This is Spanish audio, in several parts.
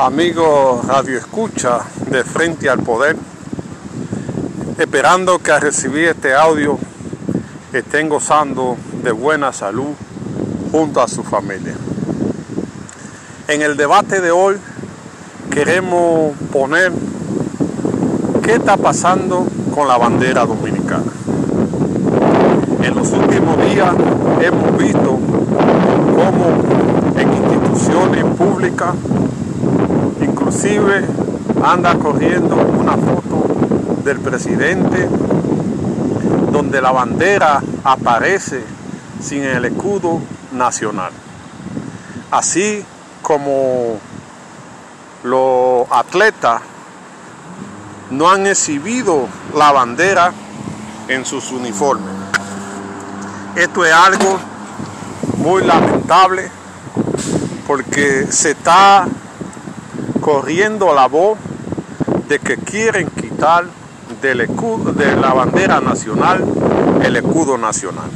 Amigo Radio Escucha de Frente al Poder, esperando que al recibir este audio estén gozando de buena salud junto a su familia. En el debate de hoy queremos poner qué está pasando con la bandera dominicana. En los últimos días hemos visto cómo en instituciones públicas inclusive anda corriendo una foto del presidente donde la bandera aparece sin el escudo nacional. Así como los atletas no han exhibido la bandera en sus uniformes. Esto es algo muy lamentable porque se está corriendo la voz de que quieren quitar del escudo, de la bandera nacional el escudo nacional.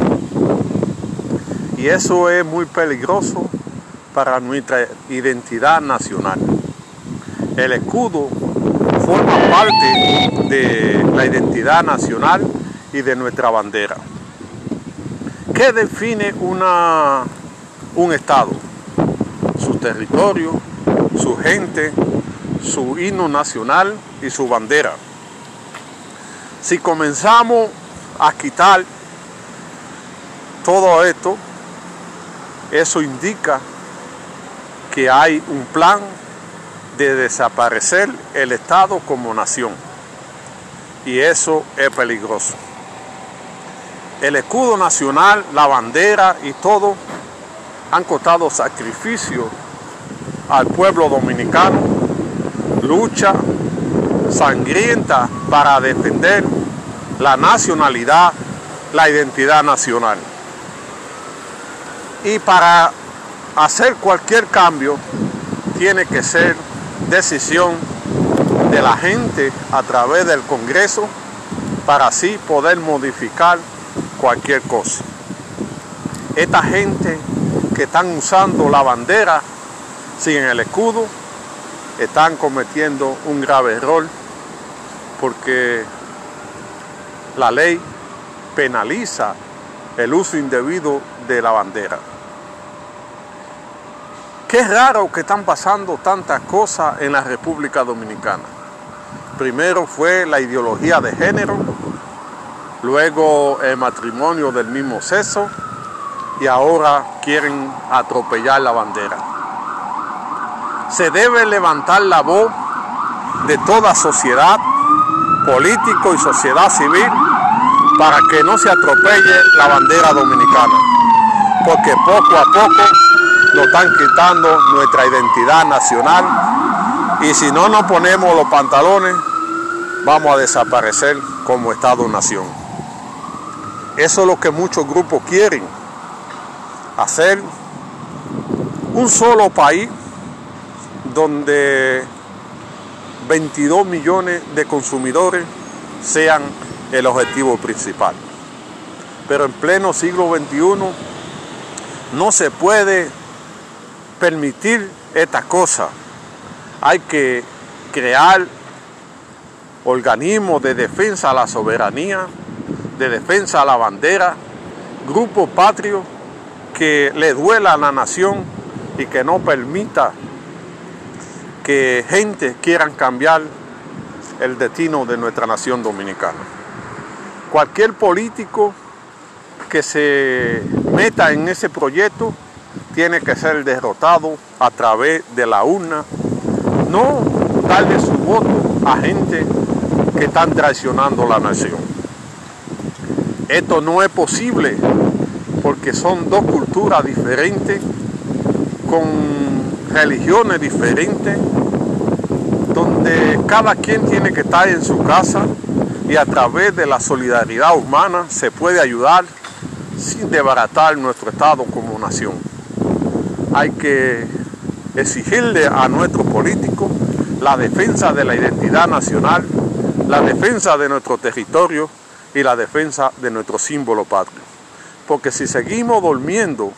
Y eso es muy peligroso para nuestra identidad nacional. El escudo forma parte de la identidad nacional y de nuestra bandera. ¿Qué define una, un Estado? Su territorio, su gente, su himno nacional y su bandera. Si comenzamos a quitar todo esto, eso indica que hay un plan de desaparecer el Estado como nación. Y eso es peligroso. El escudo nacional, la bandera y todo han costado sacrificio al pueblo dominicano, lucha sangrienta para defender la nacionalidad, la identidad nacional. Y para hacer cualquier cambio tiene que ser decisión de la gente a través del Congreso para así poder modificar cualquier cosa. Esta gente que están usando la bandera sin el escudo están cometiendo un grave error porque la ley penaliza el uso indebido de la bandera. Qué raro que están pasando tantas cosas en la República Dominicana. Primero fue la ideología de género, luego el matrimonio del mismo sexo y ahora quieren atropellar la bandera. Se debe levantar la voz de toda sociedad, político y sociedad civil para que no se atropelle la bandera dominicana, porque poco a poco nos están quitando nuestra identidad nacional y si no nos ponemos los pantalones vamos a desaparecer como Estado-nación. Eso es lo que muchos grupos quieren, hacer un solo país donde 22 millones de consumidores sean el objetivo principal. Pero en pleno siglo XXI no se puede permitir esta cosa. Hay que crear organismos de defensa a la soberanía, de defensa a la bandera, grupos patrios que le duela a la nación y que no permita que gente quieran cambiar el destino de nuestra nación dominicana. Cualquier político que se meta en ese proyecto tiene que ser derrotado a través de la urna, no darle su voto a gente que están traicionando la nación. Esto no es posible porque son dos culturas diferentes, con religiones diferentes, cada quien tiene que estar en su casa y a través de la solidaridad humana se puede ayudar sin desbaratar nuestro Estado como nación hay que exigirle a nuestros políticos la defensa de la identidad nacional, la defensa de nuestro territorio y la defensa de nuestro símbolo patrio. Porque si seguimos durmiendo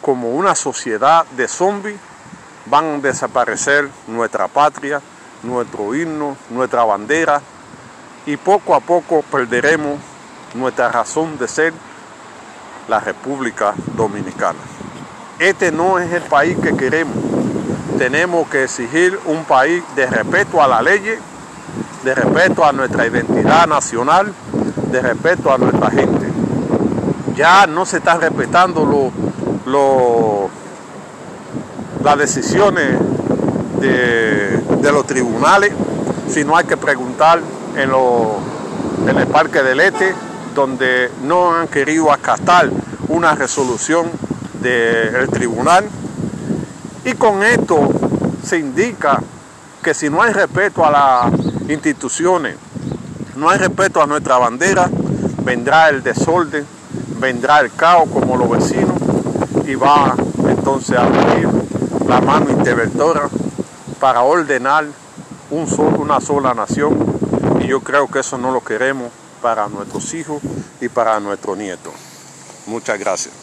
como una sociedad de zombies, van a desaparecer nuestra patria, nuestro himno, nuestra bandera y poco a poco perderemos nuestra razón de ser, la República Dominicana. Este no es el país que queremos. Tenemos que exigir un país de respeto a la ley, de respeto a nuestra identidad nacional, de respeto a nuestra gente. Ya no se están respetando las decisiones de, los tribunales, sino hay que preguntar en, el Parque del Este, donde no han querido acatar una resolución del tribunal. Y con esto se indica que si no hay respeto a las instituciones, no hay respeto a nuestra bandera, vendrá el desorden, vendrá el caos como los vecinos y va entonces a venir interventora para ordenar un una sola nación y yo creo que eso no lo queremos para nuestros hijos y para nuestros nietos. Muchas gracias.